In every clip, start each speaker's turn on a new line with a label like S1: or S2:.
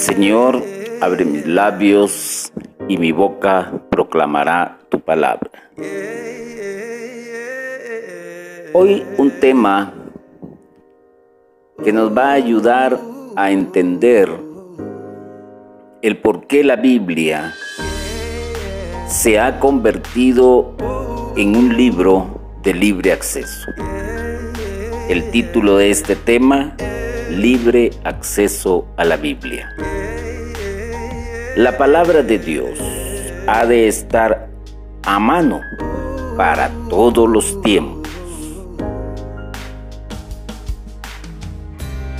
S1: Señor, abre mis labios y mi boca proclamará tu palabra. Hoy un tema que nos va a ayudar a entender el por qué la Biblia se ha convertido en un libro de libre acceso. El título de este tema, Libre acceso a la Biblia. La palabra de Dios ha de estar a mano para todos los tiempos.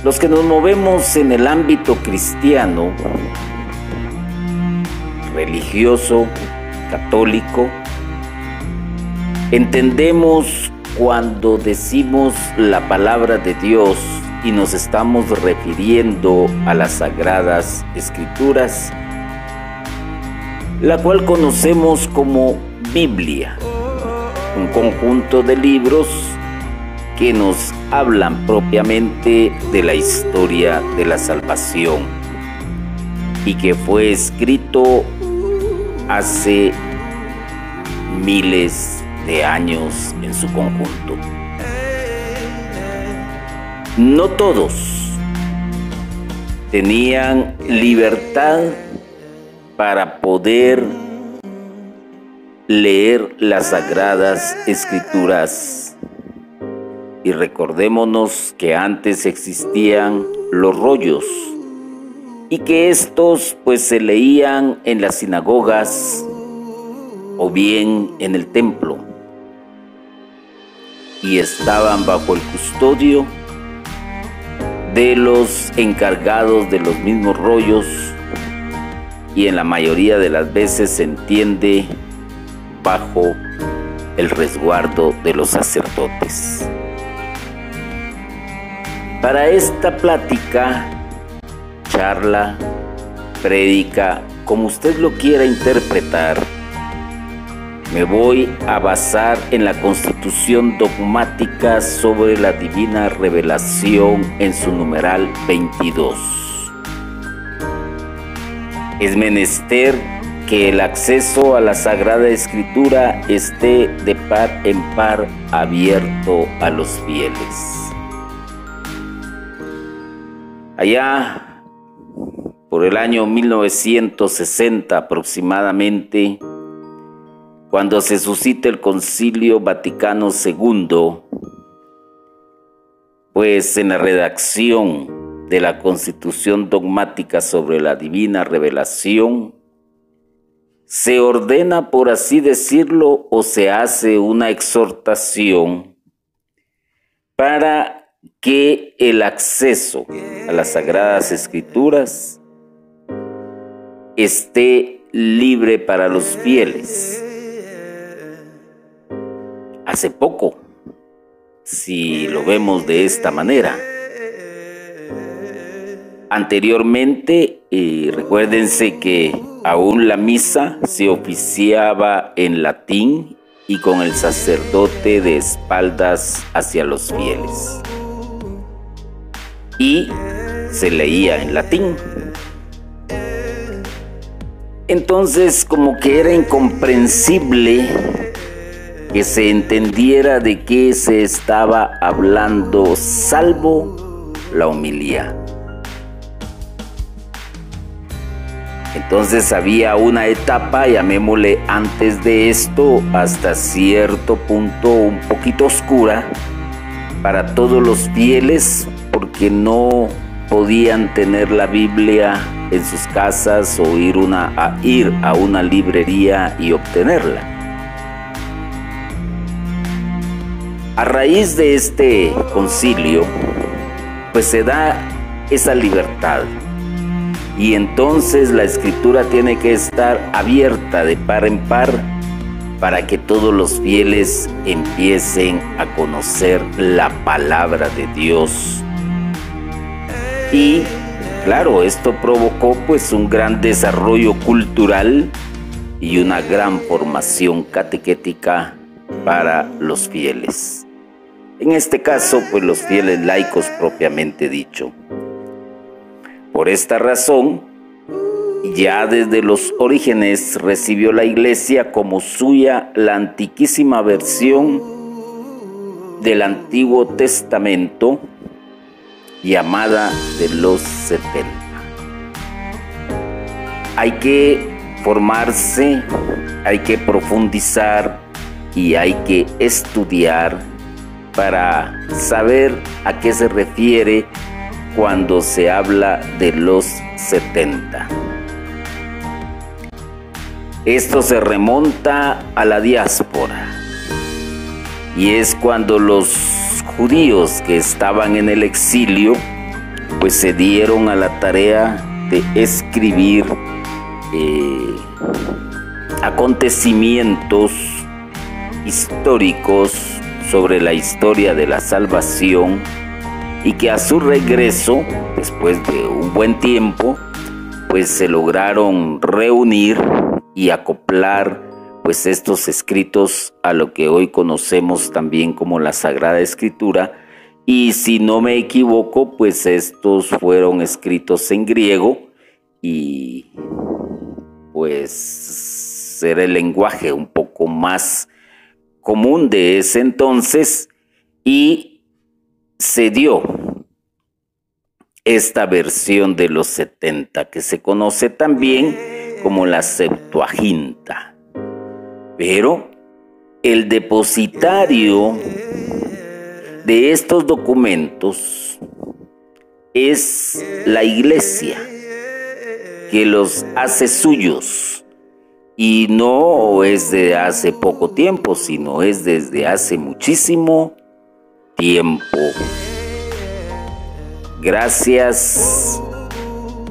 S1: Los que nos movemos en el ámbito cristiano, religioso, católico, entendemos cuando decimos la palabra de Dios y nos estamos refiriendo a las sagradas escrituras, la cual conocemos como Biblia, un conjunto de libros que nos hablan propiamente de la historia de la salvación y que fue escrito hace miles de años en su conjunto. No todos tenían libertad para poder leer las sagradas escrituras. Y recordémonos que antes existían los rollos y que estos pues se leían en las sinagogas o bien en el templo y estaban bajo el custodio de los encargados de los mismos rollos y en la mayoría de las veces se entiende bajo el resguardo de los sacerdotes. Para esta plática, charla, prédica, como usted lo quiera interpretar, me voy a basar en la constitución dogmática sobre la divina revelación en su numeral 22. Es menester que el acceso a la Sagrada Escritura esté de par en par abierto a los fieles. Allá, por el año 1960 aproximadamente, cuando se suscita el Concilio Vaticano II, pues en la redacción de la Constitución dogmática sobre la divina revelación, se ordena, por así decirlo, o se hace una exhortación para que el acceso a las sagradas escrituras esté libre para los fieles hace poco, si lo vemos de esta manera. Anteriormente, recuérdense que aún la misa se oficiaba en latín y con el sacerdote de espaldas hacia los fieles. Y se leía en latín. Entonces, como que era incomprensible que se entendiera de qué se estaba hablando, salvo la homilía. Entonces había una etapa, llamémosle antes de esto, hasta cierto punto un poquito oscura para todos los fieles, porque no podían tener la Biblia en sus casas o ir, a, ir a una librería y obtenerla. A raíz de este concilio, pues se da esa libertad. Y entonces la escritura tiene que estar abierta de par en par para que todos los fieles empiecen a conocer la palabra de Dios. Y claro, esto provocó pues un gran desarrollo cultural y una gran formación catequética para los fieles. En este caso, pues los fieles laicos propiamente dicho. Por esta razón, ya desde los orígenes recibió la iglesia como suya la antiquísima versión del Antiguo Testamento llamada de los 70. Hay que formarse, hay que profundizar y hay que estudiar para saber a qué se refiere cuando se habla de los 70. Esto se remonta a la diáspora y es cuando los judíos que estaban en el exilio pues se dieron a la tarea de escribir eh, acontecimientos históricos sobre la historia de la salvación y que a su regreso, después de un buen tiempo, pues se lograron reunir y acoplar pues estos escritos a lo que hoy conocemos también como la Sagrada Escritura. Y si no me equivoco pues estos fueron escritos en griego y pues era el lenguaje un poco más común de ese entonces. Y se dio esta versión de los 70 que se conoce también como la Septuaginta. Pero el depositario de estos documentos es la iglesia que los hace suyos y no es de hace poco tiempo, sino es desde hace muchísimo Gracias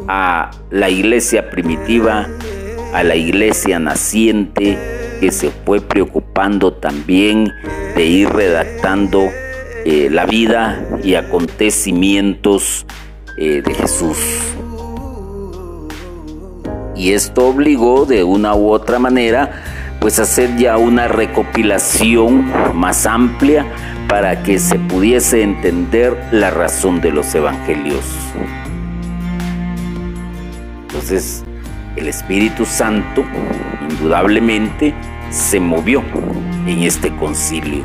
S1: a la iglesia primitiva, a la iglesia naciente, que se fue preocupando también de ir redactando eh, la vida y acontecimientos eh, de Jesús. Y esto obligó de una u otra manera pues hacer ya una recopilación más amplia para que se pudiese entender la razón de los evangelios. Entonces, el Espíritu Santo indudablemente se movió en este concilio.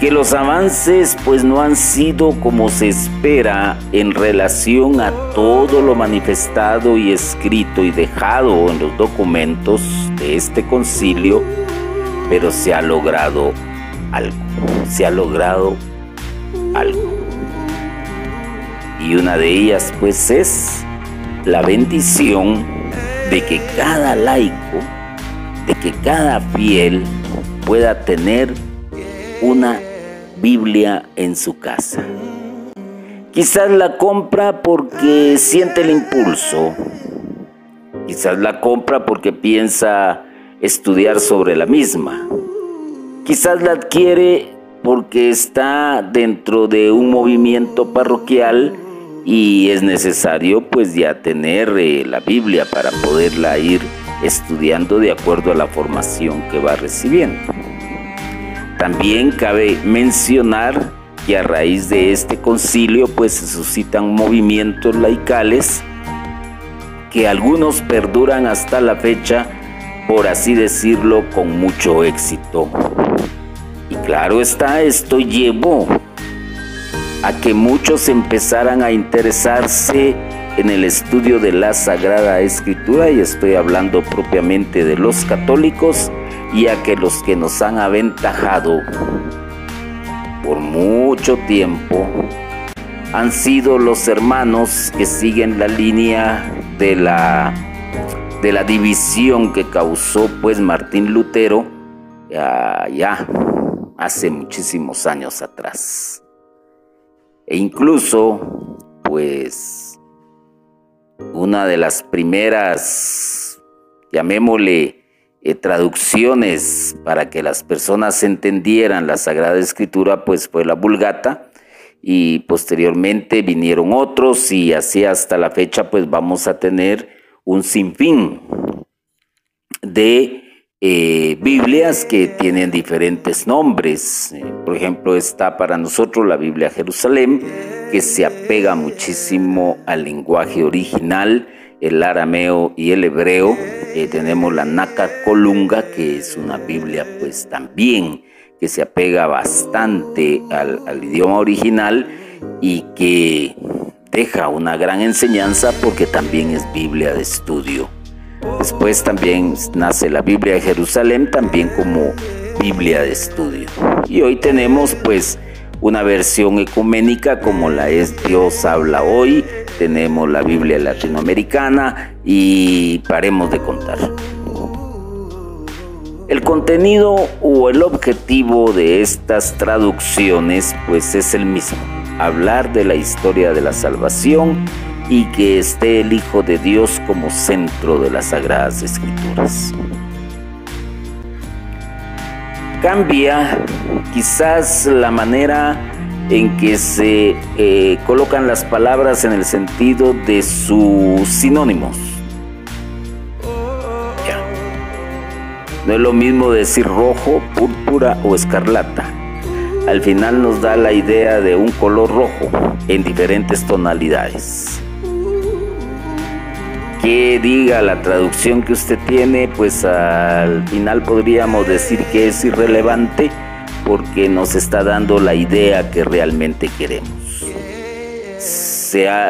S1: Que los avances pues no han sido como se espera en relación a todo lo manifestado y escrito y dejado en los documentos de este concilio, pero se ha logrado algo, se ha logrado algo. Y una de ellas pues es la bendición de que cada laico, de que cada fiel pueda tener una Biblia en su casa. Quizás la compra porque siente el impulso. Quizás la compra porque piensa estudiar sobre la misma. Quizás la adquiere porque está dentro de un movimiento parroquial y es necesario pues ya tener eh, la Biblia para poderla ir estudiando de acuerdo a la formación que va recibiendo. También cabe mencionar que a raíz de este concilio pues se suscitan movimientos laicales que algunos perduran hasta la fecha, por así decirlo, con mucho éxito. Y claro está, esto llevó a que muchos empezaran a interesarse en el estudio de la Sagrada Escritura, y estoy hablando propiamente de los católicos, y a que los que nos han aventajado por mucho tiempo han sido los hermanos que siguen la línea de la, de la división que causó pues Martín Lutero ya hace muchísimos años atrás. E incluso, pues, una de las primeras, llamémosle, eh, traducciones para que las personas entendieran la Sagrada Escritura, pues fue la Vulgata y posteriormente vinieron otros y así hasta la fecha pues vamos a tener un sinfín de eh, Biblias que tienen diferentes nombres. Eh, por ejemplo, está para nosotros la Biblia Jerusalén, que se apega muchísimo al lenguaje original, el arameo y el hebreo. Eh, tenemos la Naka Colunga, que es una Biblia pues también que se apega bastante al idioma original y que deja una gran enseñanza porque también es Biblia de estudio. Después también nace la Biblia de Jerusalén también como Biblia de estudio. Y hoy tenemos pues una versión ecuménica como la es Dios habla hoy, tenemos la Biblia latinoamericana y paremos de contar. El contenido o el objetivo de estas traducciones pues es el mismo, hablar de la historia de la salvación y que esté el Hijo de Dios como centro de las Sagradas Escrituras. Cambia quizás la manera en que se eh, colocan las palabras en el sentido de sus sinónimos. No es lo mismo decir rojo, púrpura o escarlata. Al final nos da la idea de un color rojo en diferentes tonalidades que diga la traducción que usted tiene, pues al final podríamos decir que es irrelevante porque nos está dando la idea que realmente queremos.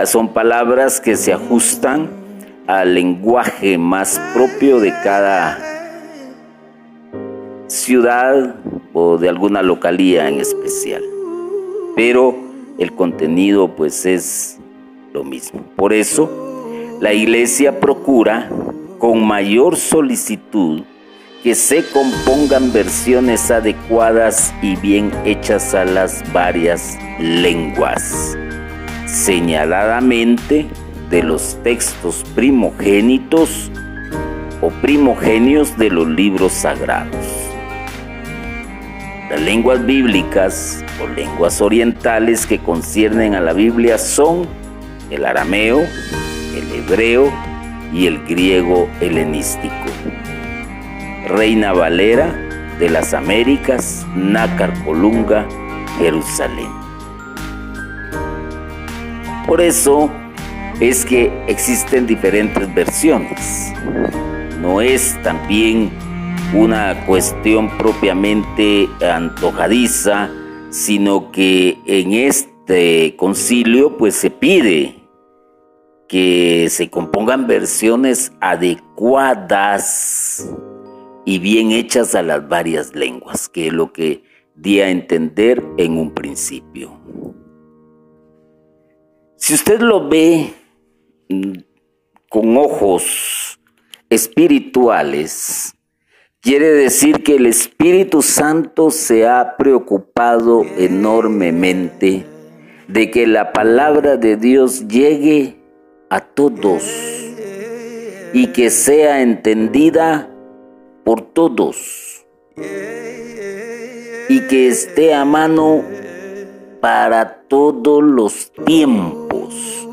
S1: Son palabras que se ajustan al lenguaje más propio de cada ciudad de alguna localía en especial. Pero el contenido pues es lo mismo. Por eso la iglesia procura con mayor solicitud que se compongan versiones adecuadas y bien hechas a las varias lenguas, señaladamente de los textos primogénitos o primogenios de los libros sagrados. Las lenguas bíblicas o lenguas orientales que conciernen a la Biblia son el arameo, el hebreo y el griego helenístico. Reina Valera de las Américas, Nácar Colunga, Jerusalén. Por eso es que existen diferentes versiones. No es también una cuestión propiamente antojadiza, sino que en este concilio pues se pide que se compongan versiones adecuadas y bien hechas a las varias lenguas, que es lo que di a entender en un principio. Si usted lo ve mm, con ojos espirituales, quiere decir que el Espíritu Santo se ha preocupado enormemente de que la palabra de Dios llegue a todos y que sea entendida por todos y que esté a mano para todos los tiempos.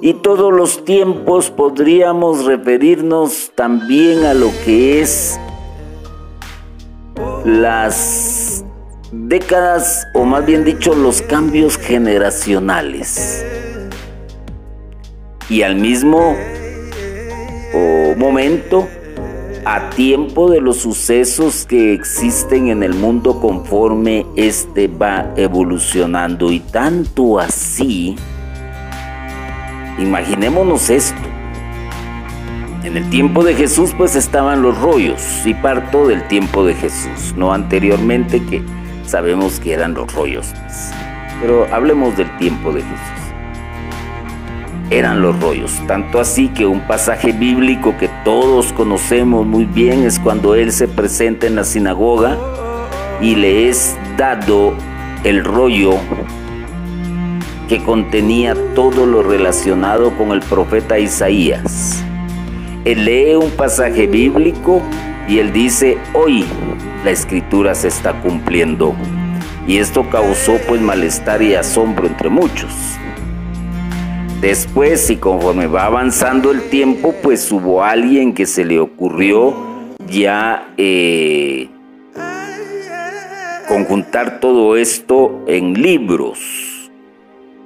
S1: Y todos los tiempos podríamos referirnos también a lo que es las décadas o más bien dicho los cambios generacionales. Y al mismo momento a tiempo de los sucesos que existen en el mundo conforme éste va evolucionando. Y tanto así imaginémonos esto en el tiempo de Jesús pues estaban los rollos y parto del tiempo de Jesús no anteriormente que sabemos que eran los rollos pero hablemos del tiempo de Jesús eran los rollos. Tanto así que un pasaje bíblico que todos conocemos muy bien es cuando Él se presenta en la sinagoga y le es dado el rollo que contenía todo lo relacionado con el profeta Isaías. Él lee un pasaje bíblico y él dice, hoy la escritura se está cumpliendo. Y esto causó pues malestar y asombro entre muchos. Después, y conforme va avanzando el tiempo, pues hubo alguien que se le ocurrió ya eh, conjuntar todo esto en libros.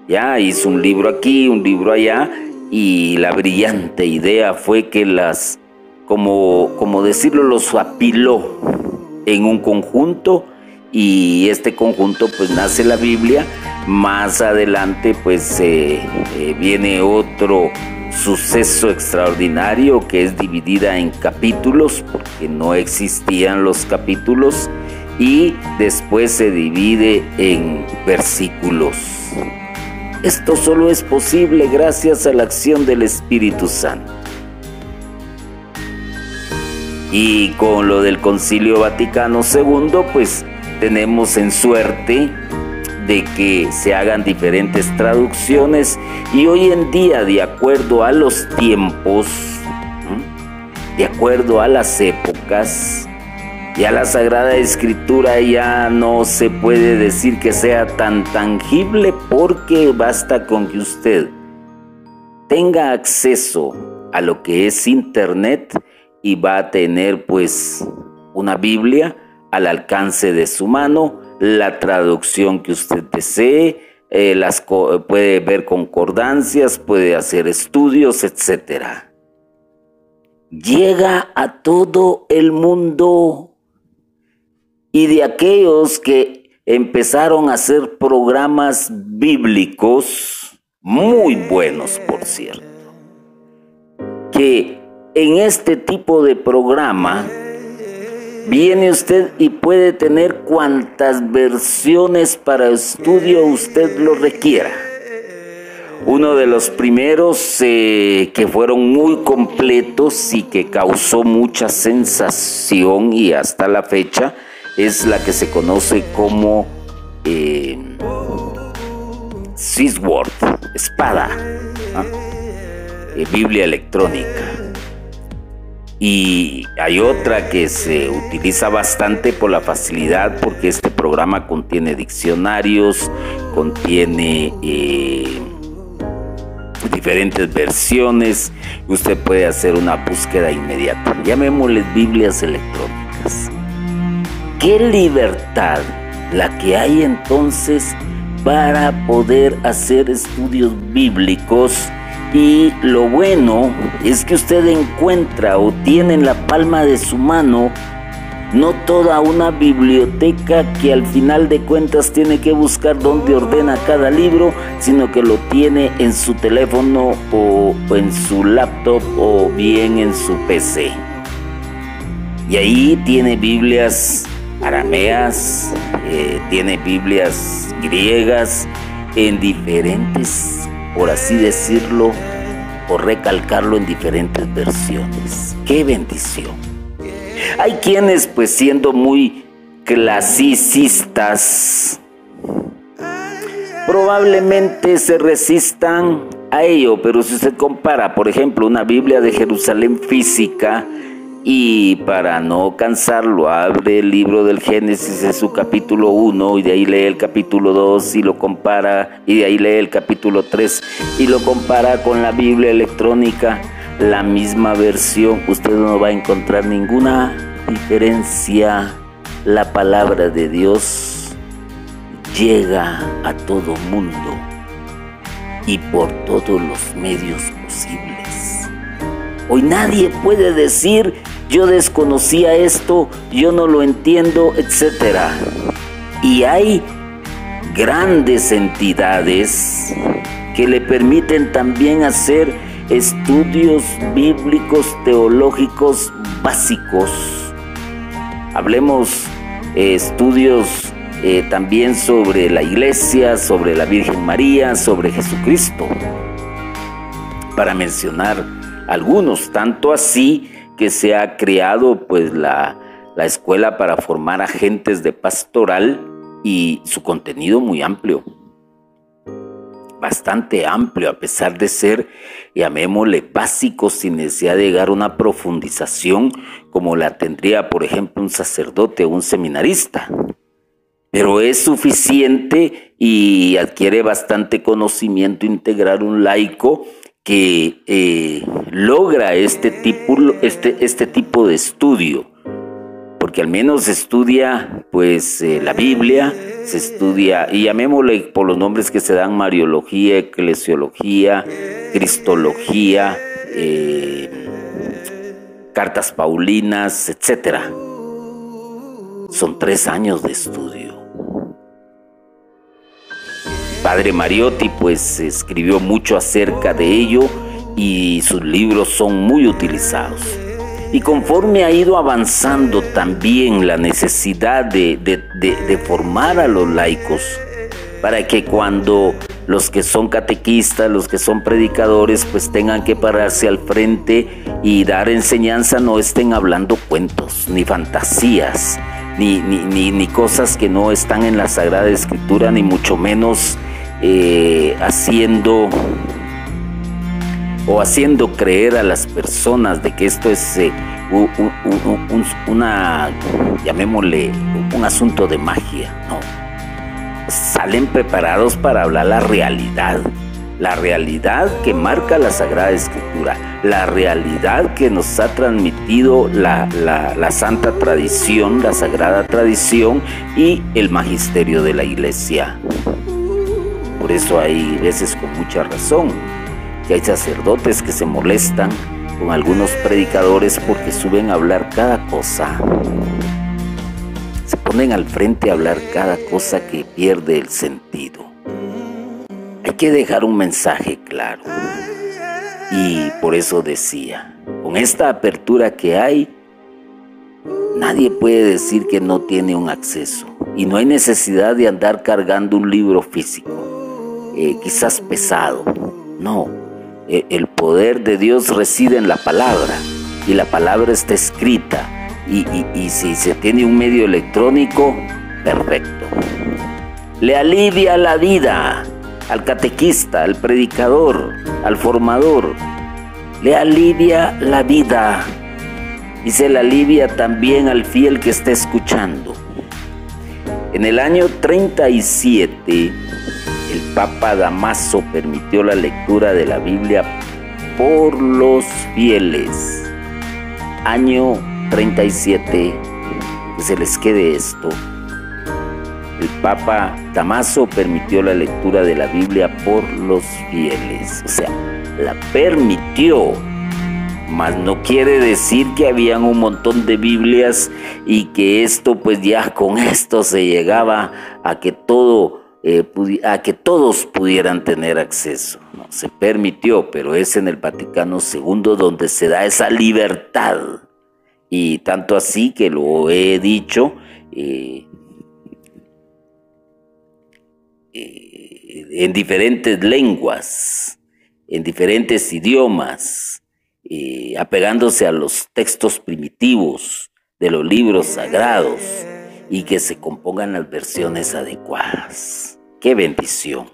S1: Ya hizo un libro aquí, un libro allá, y la brillante idea fue que las, como, como decirlo, los apiló en un conjunto y este conjunto pues nace la Biblia. Más adelante pues eh, viene otro suceso extraordinario que es dividida en capítulos porque no existían los capítulos y después se divide en versículos. Esto solo es posible gracias a la acción del Espíritu Santo. Y con lo del Concilio Vaticano II, pues tenemos en suerte de que se hagan diferentes traducciones y hoy en día, de acuerdo a los tiempos, de acuerdo a las épocas, ya la Sagrada Escritura ya no se puede decir que sea tan tangible porque basta con que usted tenga acceso a lo que es Internet y va a tener pues una Biblia al alcance de su mano, la traducción que usted desee, eh, puede ver concordancias, puede hacer estudios, etc. Llega a todo el mundo y de aquellos que empezaron a hacer programas bíblicos, muy buenos por cierto, que en este tipo de programa Viene usted y puede tener cuantas versiones para estudio usted lo requiera. Uno de los primeros eh, que fueron muy completos y que causó mucha sensación y hasta la fecha es la que se conoce como eh, espada, eh, Biblia electrónica. Y hay otra que se utiliza bastante por la facilidad porque este programa contiene diccionarios, contiene eh, diferentes versiones. Usted puede hacer una búsqueda inmediata. Llamémosles Biblias electrónicas. ¿Qué libertad la que hay entonces para poder hacer estudios bíblicos? Y lo bueno es que usted encuentra o tiene en la palma de su mano no toda una biblioteca que al final de cuentas tiene que buscar dónde ordena cada libro, sino que lo tiene en su teléfono o, en su laptop o bien en su PC. Y ahí tiene Biblias arameas, eh, tiene Biblias griegas en diferentes por así decirlo, o recalcarlo en diferentes versiones. ¡Qué bendición! Hay quienes, pues siendo muy clasicistas, probablemente se resistan a ello, pero si usted compara, por ejemplo, una Biblia de Jerusalén física, y para no cansarlo, abre el libro del Génesis en su capítulo 1 y de ahí lee el capítulo 2 y lo compara, y de ahí lee el capítulo 3 y lo compara con la Biblia electrónica, la misma versión. Usted no va a encontrar ninguna diferencia. La palabra de Dios llega a todo mundo y por todos los medios posibles. Hoy nadie puede decir yo desconocía esto, yo no lo entiendo, etc. Y hay grandes entidades que le permiten también hacer estudios bíblicos teológicos básicos. Hablemos eh, estudios eh, también sobre la iglesia, sobre la Virgen María, sobre Jesucristo, para mencionar algunos, tanto así que se ha creado pues la, la escuela para formar agentes de pastoral y su contenido muy amplio, bastante amplio a pesar de ser, llamémosle, básico sin necesidad de llegar a una profundización como la tendría, por ejemplo, un sacerdote o un seminarista. Pero es suficiente y adquiere bastante conocimiento integrar un laico que eh, logra este tipo, este, este tipo de estudio. porque al menos se estudia pues eh, la Biblia, se estudia, y llamémosle por los nombres que se dan, Mariología, Eclesiología, Cristología, eh, Cartas Paulinas, etc. Son tres años de estudio. Padre Mariotti pues escribió mucho acerca de ello y sus libros son muy utilizados. Y conforme ha ido avanzando también la necesidad de, formar a los laicos, para que cuando los que son catequistas, los que son predicadores, pues tengan que pararse al frente y dar enseñanza, no estén hablando cuentos, ni fantasías, ni, cosas que no están en la Sagrada Escritura, ni mucho menos eh, haciendo o haciendo creer a las personas de que esto es eh, una, llamémosle, un asunto de magia. Salen preparados para hablar la realidad, la realidad que marca la Sagrada Escritura, la realidad que nos ha transmitido la, la Santa Tradición, la Sagrada Tradición y el Magisterio de la Iglesia. Por eso hay veces con mucha razón que hay sacerdotes que se molestan con algunos predicadores porque suben a hablar cada cosa. Se ponen al frente a hablar cada cosa que pierde el sentido. Hay que dejar un mensaje claro. Y por eso decía, con esta apertura que hay, nadie puede decir que no tiene un acceso. Y no hay necesidad de andar cargando un libro físico. Eh, quizás pesado. No, e, el poder de Dios reside en la palabra y la palabra está escrita. Y, y si se tiene un medio electrónico, perfecto. Le alivia la vida al catequista, al predicador, al formador. Le alivia la vida y se le alivia también al fiel que está escuchando. En el año 37, el Papa Damaso permitió la lectura de la Biblia por los fieles. Año 37, que se les quede esto. El Papa Damaso permitió la lectura de la Biblia por los fieles. O sea, la permitió. Mas no quiere decir que habían un montón de Biblias y que esto pues ya con esto se llegaba a que todo eh, a que todos pudieran tener acceso. No, se permitió, pero es en el Vaticano II donde se da esa libertad. Y tanto así que lo he dicho, eh, eh, en diferentes lenguas, en diferentes idiomas, apegándose a los textos primitivos de los libros sagrados y que se compongan las versiones adecuadas. ¡Qué bendición!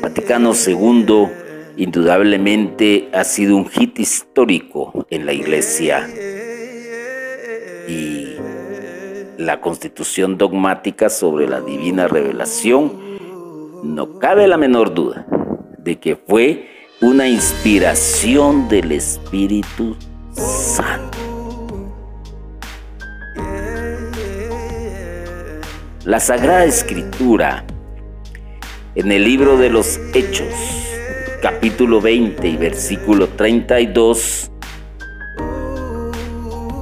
S1: Vaticano II indudablemente ha sido un hit histórico en la iglesia y la constitución dogmática sobre la divina revelación no cabe la menor duda de que fue una inspiración del Espíritu Santo. La Sagrada Escritura, en el libro de los Hechos, capítulo 20 y versículo 32,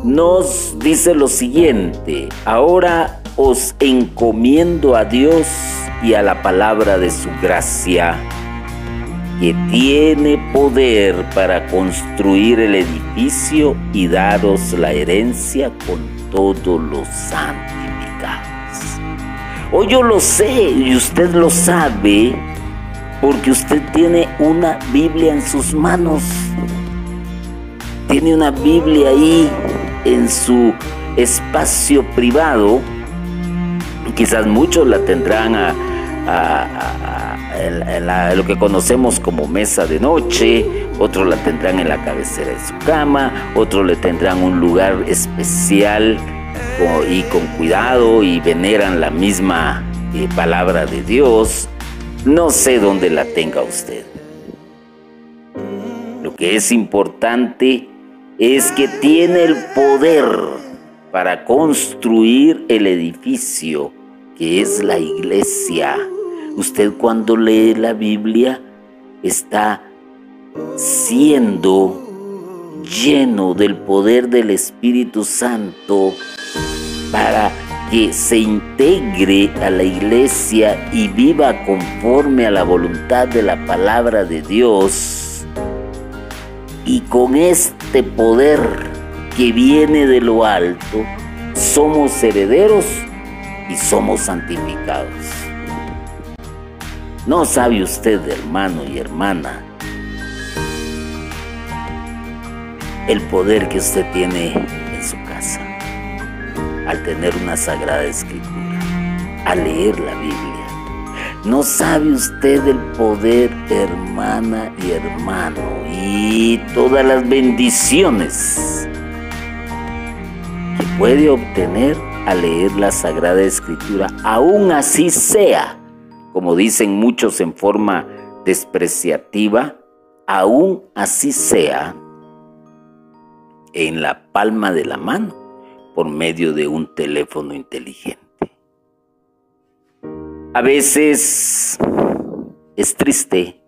S1: nos dice lo siguiente, ahora os encomiendo a Dios y a la palabra de su gracia, que tiene poder para construir el edificio y daros la herencia con todos los santos. O yo lo sé y usted lo sabe porque usted tiene una Biblia en sus manos. Tiene una Biblia ahí en su espacio privado. Quizás muchos la tendrán a, lo que conocemos como mesa de noche, otros la tendrán en la cabecera de su cama, otros le tendrán un lugar especial y con cuidado y veneran la misma eh, palabra de Dios, no sé dónde la tenga usted. Lo que es importante es que tiene el poder para construir el edificio que es la iglesia. Usted cuando lee la Biblia está siendo lleno del poder del Espíritu Santo para que se integre a la iglesia y viva conforme a la voluntad de la palabra de Dios. Y con este poder que viene de lo alto, somos herederos y somos santificados. ¿No sabe usted, hermano y hermana, el poder que usted tiene en su casa al tener una sagrada escritura, al leer la Biblia. No sabe usted el poder, hermana y hermano, y todas las bendiciones que puede obtener al leer la sagrada escritura, aún así sea, como dicen muchos en forma despreciativa, aún así sea en la palma de la mano por medio de un teléfono inteligente. A veces es triste,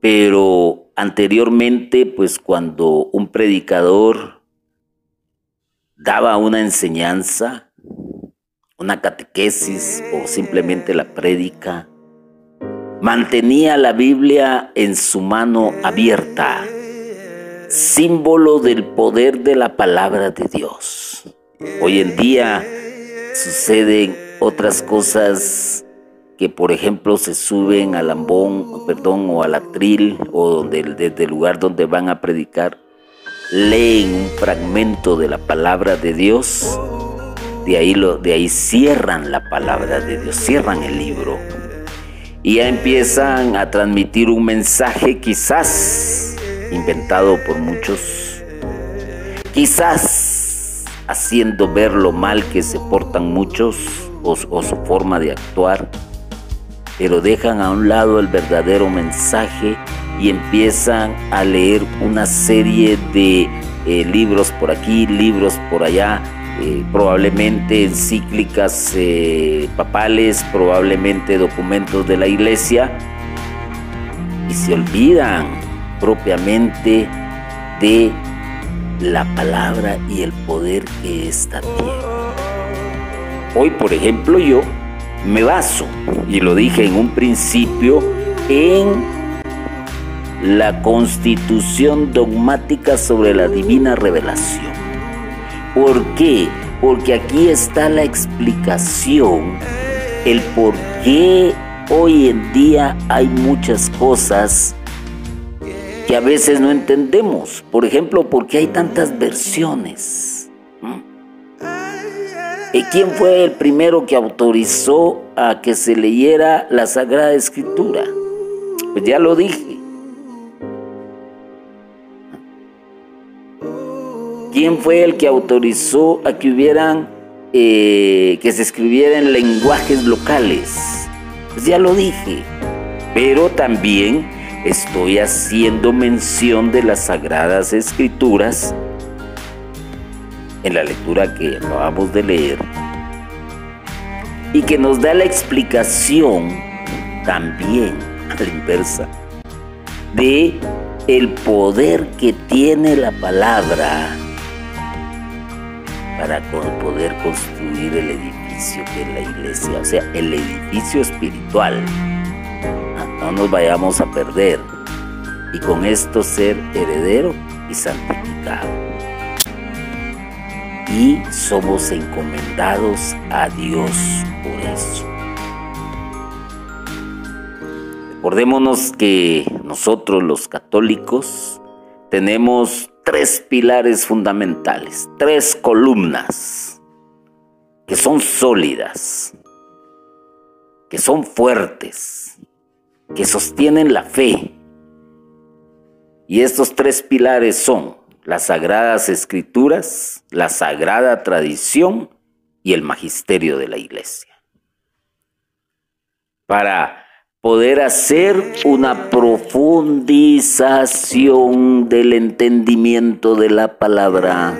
S1: pero anteriormente, pues cuando un predicador daba una enseñanza, una catequesis o simplemente la prédica, mantenía la Biblia en su mano abierta símbolo del poder de la palabra de Dios. Hoy en día suceden otras cosas que por ejemplo se suben al ambón, perdón, o al atril o desde el lugar donde van a predicar, leen un fragmento de la palabra de Dios, de ahí, lo, de ahí cierran la palabra de Dios, cierran el libro y ya empiezan a transmitir un mensaje quizás inventado por muchos, quizás haciendo ver lo mal que se portan muchos o, su forma de actuar, pero dejan a un lado el verdadero mensaje y empiezan a leer una serie de eh, libros por aquí, libros por allá, eh, probablemente encíclicas eh, papales, probablemente documentos de la iglesia, y se olvidan propiamente de la palabra y el poder que ésta tiene. Hoy, por ejemplo, yo me baso, y lo dije en un principio, en la constitución dogmática sobre la divina revelación. ¿Por qué? Porque aquí está la explicación, el por qué hoy en día hay muchas cosas que a veces no entendemos. Por ejemplo, ¿por qué hay tantas versiones? ¿Y quién fue el primero que autorizó a que se leyera la Sagrada Escritura? Pues ya lo dije. ¿Quién fue el que autorizó a que hubieran, eh, que se escribieran lenguajes locales? Pues ya lo dije. Pero también estoy haciendo mención de las sagradas escrituras en la lectura que acabamos de leer y que nos da la explicación también a la inversa de el poder que tiene la palabra para poder construir el edificio que es la iglesia, o sea, el edificio espiritual no nos vayamos a perder y con esto ser heredero y santificado. Y somos encomendados a Dios por eso. Recordémonos que nosotros los católicos tenemos tres pilares fundamentales, tres columnas que son sólidas, que son fuertes, que sostienen la fe. Y estos tres pilares son las sagradas escrituras, la sagrada tradición y el magisterio de la iglesia. Para poder hacer una profundización del entendimiento de la palabra,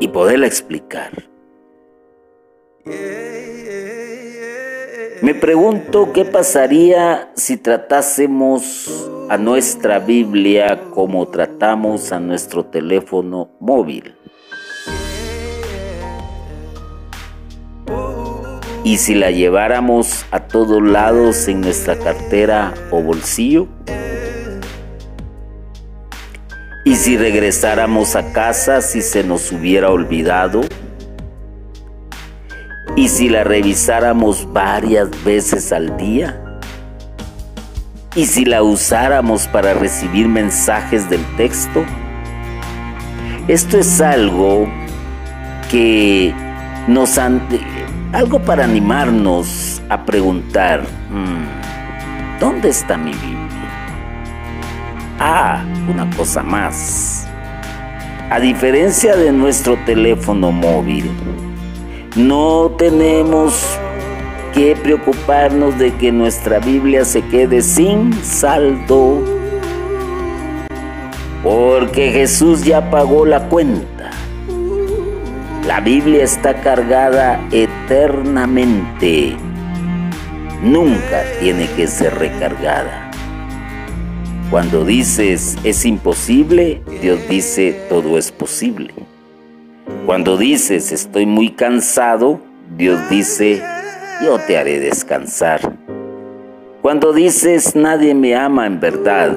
S1: y poderla explicar. Me pregunto qué pasaría si tratásemos a nuestra Biblia como tratamos a nuestro teléfono móvil. Y si la lleváramos a todos lados en nuestra cartera o bolsillo. Y si regresáramos a casa si se nos hubiera olvidado. Y si la revisáramos varias veces al día. Y si la usáramos para recibir mensajes del texto. Esto es algo que nos algo para animarnos a preguntar, mm, ¿dónde está mi Biblia? Ah, una cosa más. A diferencia de nuestro teléfono móvil, no tenemos que preocuparnos de que nuestra Biblia se quede sin saldo, porque Jesús ya pagó la cuenta. La Biblia está cargada eternamente. Nunca tiene que ser recargada. Cuando dices es imposible, Dios dice todo es posible. Cuando dices estoy muy cansado, Dios dice yo te haré descansar. Cuando dices nadie me ama en verdad,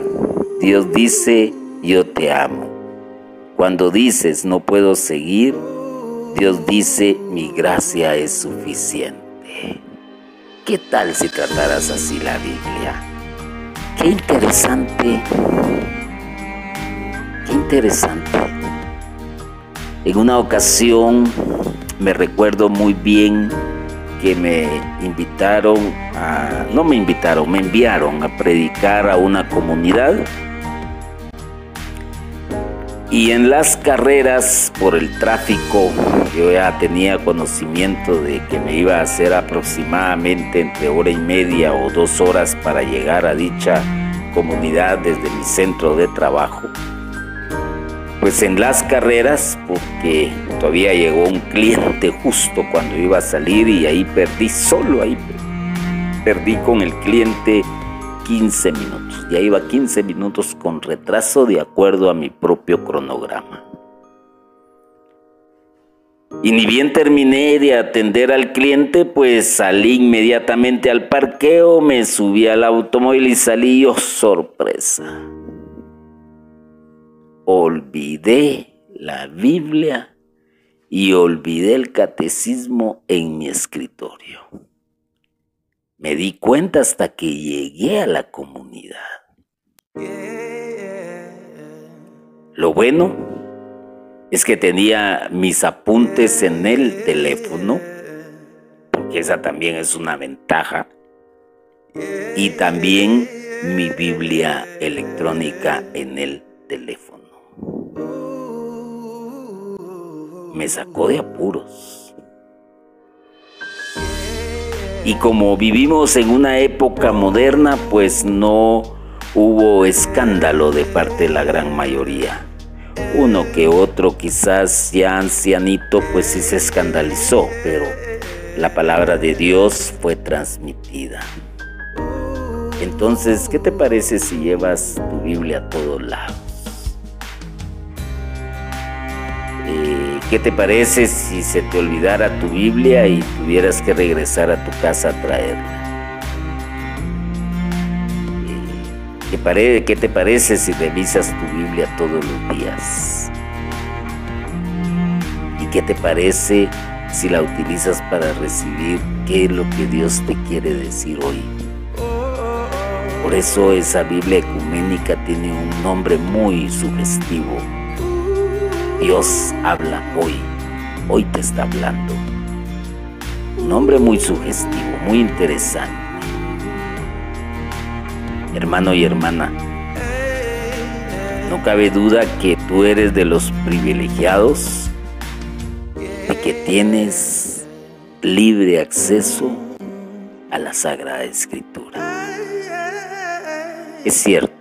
S1: Dios dice yo te amo. Cuando dices no puedo seguir, Dios dice, mi gracia es suficiente. ¿Qué tal si trataras así la Biblia? Qué interesante. Qué interesante. En una ocasión me recuerdo muy bien que me invitaron a, no me invitaron, me enviaron a predicar a una comunidad y en las carreras por el tráfico, yo ya tenía conocimiento de que me iba a hacer aproximadamente entre hora y media o dos horas para llegar a dicha comunidad desde mi centro de trabajo. Pues en las carreras, porque todavía llegó un cliente justo cuando iba a salir y ahí perdí, solo ahí perdí con el cliente 15 minutos. Ya iba 15 minutos con retraso de acuerdo a mi propio cronograma. Y ni bien terminé de atender al cliente, pues salí inmediatamente al parqueo, me subí al automóvil y salí, oh sorpresa. Olvidé la Biblia y olvidé el catecismo en mi escritorio. Me di cuenta hasta que llegué a la comunidad. Lo bueno es que tenía mis apuntes en el teléfono, porque esa también es una ventaja, y también mi Biblia electrónica en el teléfono. Me sacó de apuros. Y como vivimos en una época moderna, pues no hubo escándalo de parte de la gran mayoría. Uno que otro, quizás ya ancianito, pues sí se escandalizó, pero la palabra de Dios fue transmitida. Entonces, ¿qué te parece si llevas tu Biblia a todos lados? ¿Qué te parece si se te olvidara tu Biblia y tuvieras que regresar a tu casa a traerla? ¿Qué, ¿Qué te parece si revisas tu Biblia todos los días? ¿Y qué te parece si la utilizas para recibir qué es lo que Dios te quiere decir hoy? Por eso esa Biblia ecuménica tiene un nombre muy sugestivo Dios habla hoy, hoy te está hablando. Un hombre muy sugestivo, muy interesante. Hermano y hermana, no cabe duda que tú eres de los privilegiados, de que tienes libre acceso a la Sagrada Escritura. Es cierto,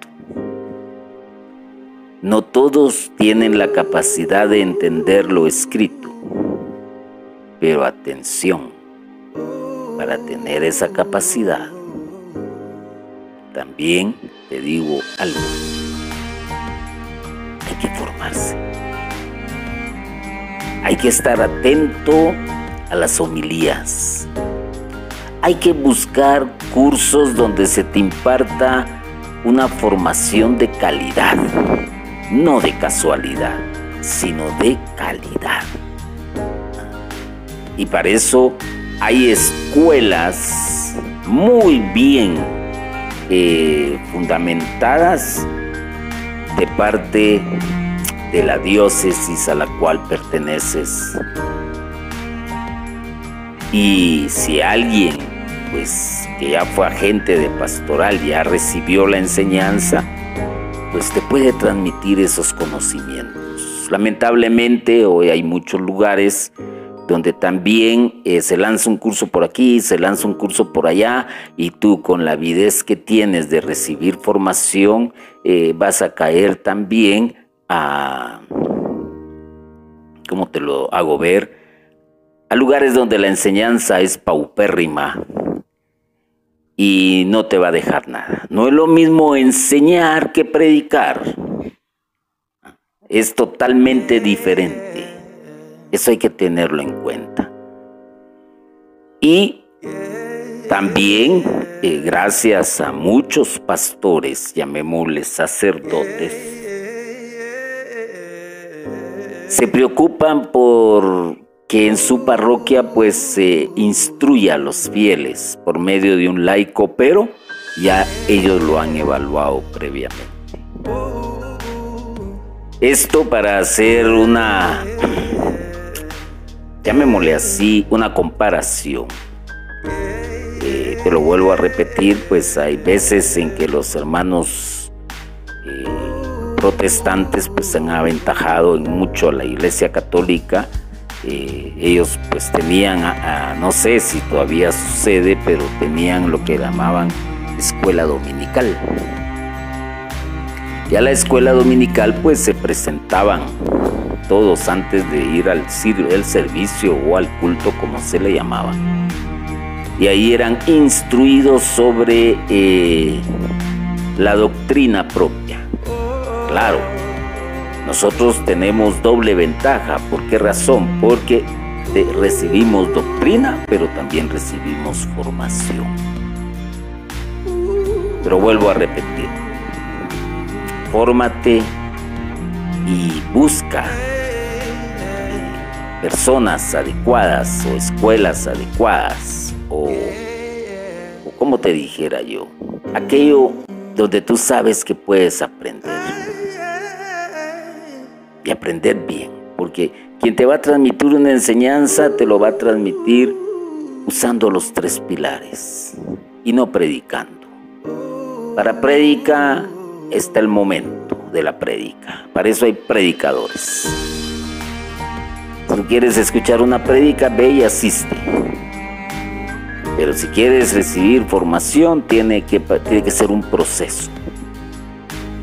S1: No todos tienen la capacidad de entender lo escrito, pero atención, para tener esa capacidad, también te digo algo, hay que formarse, hay que estar atento a las homilías, hay que buscar cursos donde se te imparta una formación de calidad no de casualidad, sino de calidad. Y para eso hay escuelas muy bien eh, fundamentadas de parte de la diócesis a la cual perteneces. Y si alguien, pues que ya fue agente de pastoral, ya recibió la enseñanza, pues te puede transmitir esos conocimientos. Lamentablemente hoy hay muchos lugares donde también eh, se lanza un curso por aquí, se lanza un curso por allá, y tú con la avidez que tienes de recibir formación, eh, vas a caer también a, ¿cómo te lo hago ver? A lugares donde la enseñanza es paupérrima, y no te va a dejar nada. No es lo mismo enseñar que predicar. Es totalmente diferente. Eso hay que tenerlo en cuenta. Y también, eh, gracias a muchos pastores, llamémosles sacerdotes, se preocupan por que en su parroquia pues se instruya a los fieles por medio de un laico, pero ya ellos lo han evaluado previamente. Esto para hacer una, llamémosle así, una comparación. Eh, te lo vuelvo a repetir, pues hay veces en que los hermanos eh, protestantes pues han aventajado en mucho a la iglesia católica, eh, ellos pues tenían, no sé si todavía sucede, pero tenían lo que llamaban escuela dominical. Y a la escuela dominical pues se presentaban todos antes de ir al el servicio o al culto como se le llamaba. Y ahí eran instruidos sobre eh, la doctrina propia. Claro, nosotros tenemos doble ventaja. ¿Por qué razón? Porque recibimos doctrina, pero también recibimos formación. Pero vuelvo a repetir, fórmate y busca eh, personas adecuadas o escuelas adecuadas o, o como te dijera yo, aquello donde tú sabes que puedes aprender y aprender bien, porque quien te va a transmitir una enseñanza te lo va a transmitir usando los tres pilares y no predicando. Para predica está el momento de la predica, para eso hay predicadores. Si quieres escuchar una predica, ve y asiste. Pero si quieres recibir formación, tiene que, tiene que ser un proceso.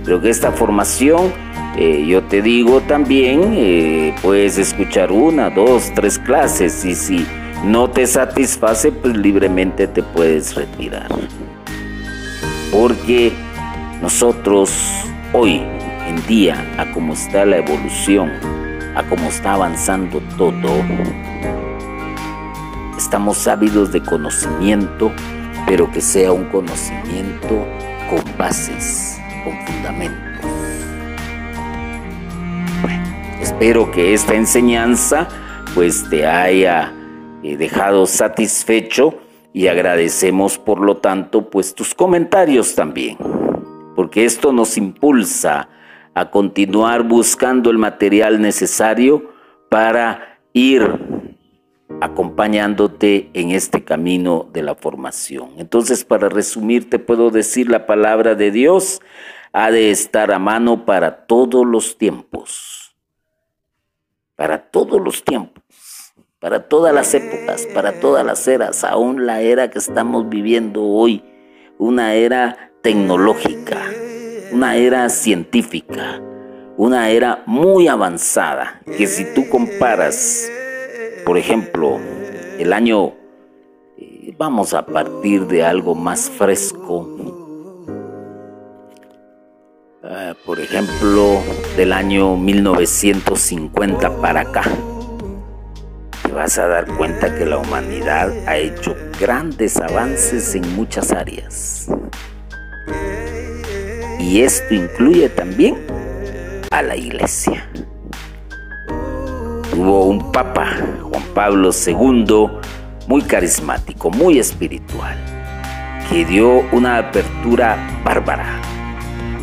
S1: Pero que esta formación eh, yo te digo también, eh, puedes escuchar una, dos, tres clases y si no te satisface, pues libremente te puedes retirar. Porque nosotros hoy en día, a cómo está la evolución, a cómo está avanzando todo, estamos ávidos de conocimiento, pero que sea un conocimiento con bases, con fundamentos. Espero que esta enseñanza pues te haya eh, dejado satisfecho y agradecemos por lo tanto pues tus comentarios también, porque esto nos impulsa a continuar buscando el material necesario para ir acompañándote en este camino de la formación. Entonces, para resumir, te puedo decir la palabra de Dios ha de estar a mano para todos los tiempos para todos los tiempos, para todas las épocas, para todas las eras, aún la era que estamos viviendo hoy, una era tecnológica, una era científica, una era muy avanzada, que si tú comparas, por ejemplo, el año, eh, vamos a partir de algo más fresco, ah, por ejemplo, del año 1950 para acá, te vas a dar cuenta que la humanidad ha hecho grandes avances en muchas áreas. Y esto incluye también a la iglesia. Tuvo un papa, Juan Pablo II, muy carismático, muy espiritual, que dio una apertura bárbara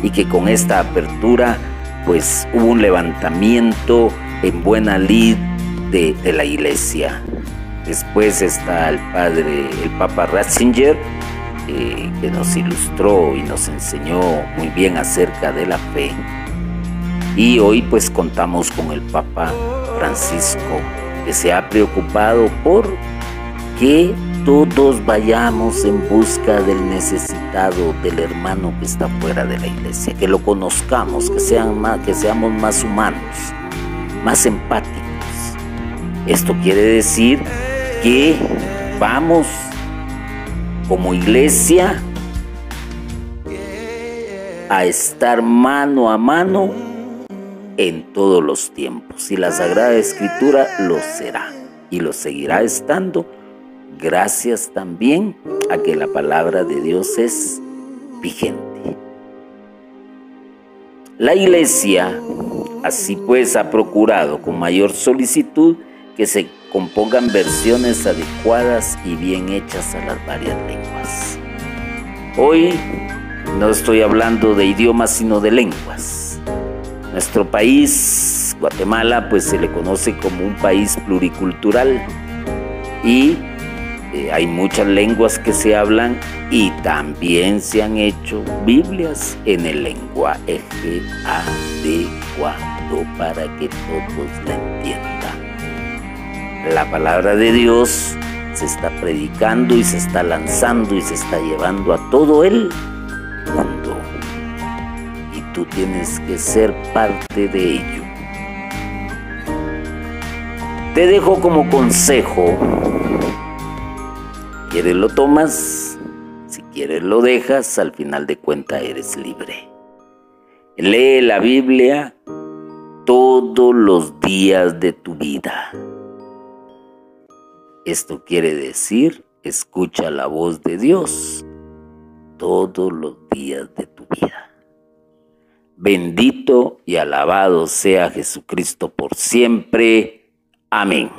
S1: y que con esta apertura pues hubo un levantamiento en buena lid de, la iglesia. Después está el padre, el Papa Ratzinger, eh, que nos ilustró y nos enseñó muy bien acerca de la fe. Y hoy pues contamos con el Papa Francisco, que se ha preocupado por que todos vayamos en busca del necesitado, del hermano que está fuera de la iglesia, que lo conozcamos, que, sean que seamos más humanos, más empáticos. Esto quiere decir que vamos como iglesia a estar mano a mano en todos los tiempos. Y la Sagrada Escritura lo será y lo seguirá estando gracias también a que la palabra de Dios es vigente. La iglesia así pues ha procurado con mayor solicitud que se compongan versiones adecuadas y bien hechas a las varias lenguas. Hoy no estoy hablando de idiomas sino de lenguas nuestro país, Guatemala, pues se le conoce como un país pluricultural y eh, hay muchas lenguas que se hablan y también se han hecho Biblias en el lenguaje adecuado para que todos la entiendan. La palabra de Dios se está predicando y se está lanzando y se está llevando a todo el mundo tú tienes que ser parte de ello. Te dejo como consejo. ¿Quieres lo tomas? Si quieres lo dejas, al final de cuenta eres libre. Lee la Biblia todos los días de tu vida. Esto quiere decir, escucha la voz de Dios todos los días de tu vida. Bendito y alabado sea Jesucristo por siempre. Amén.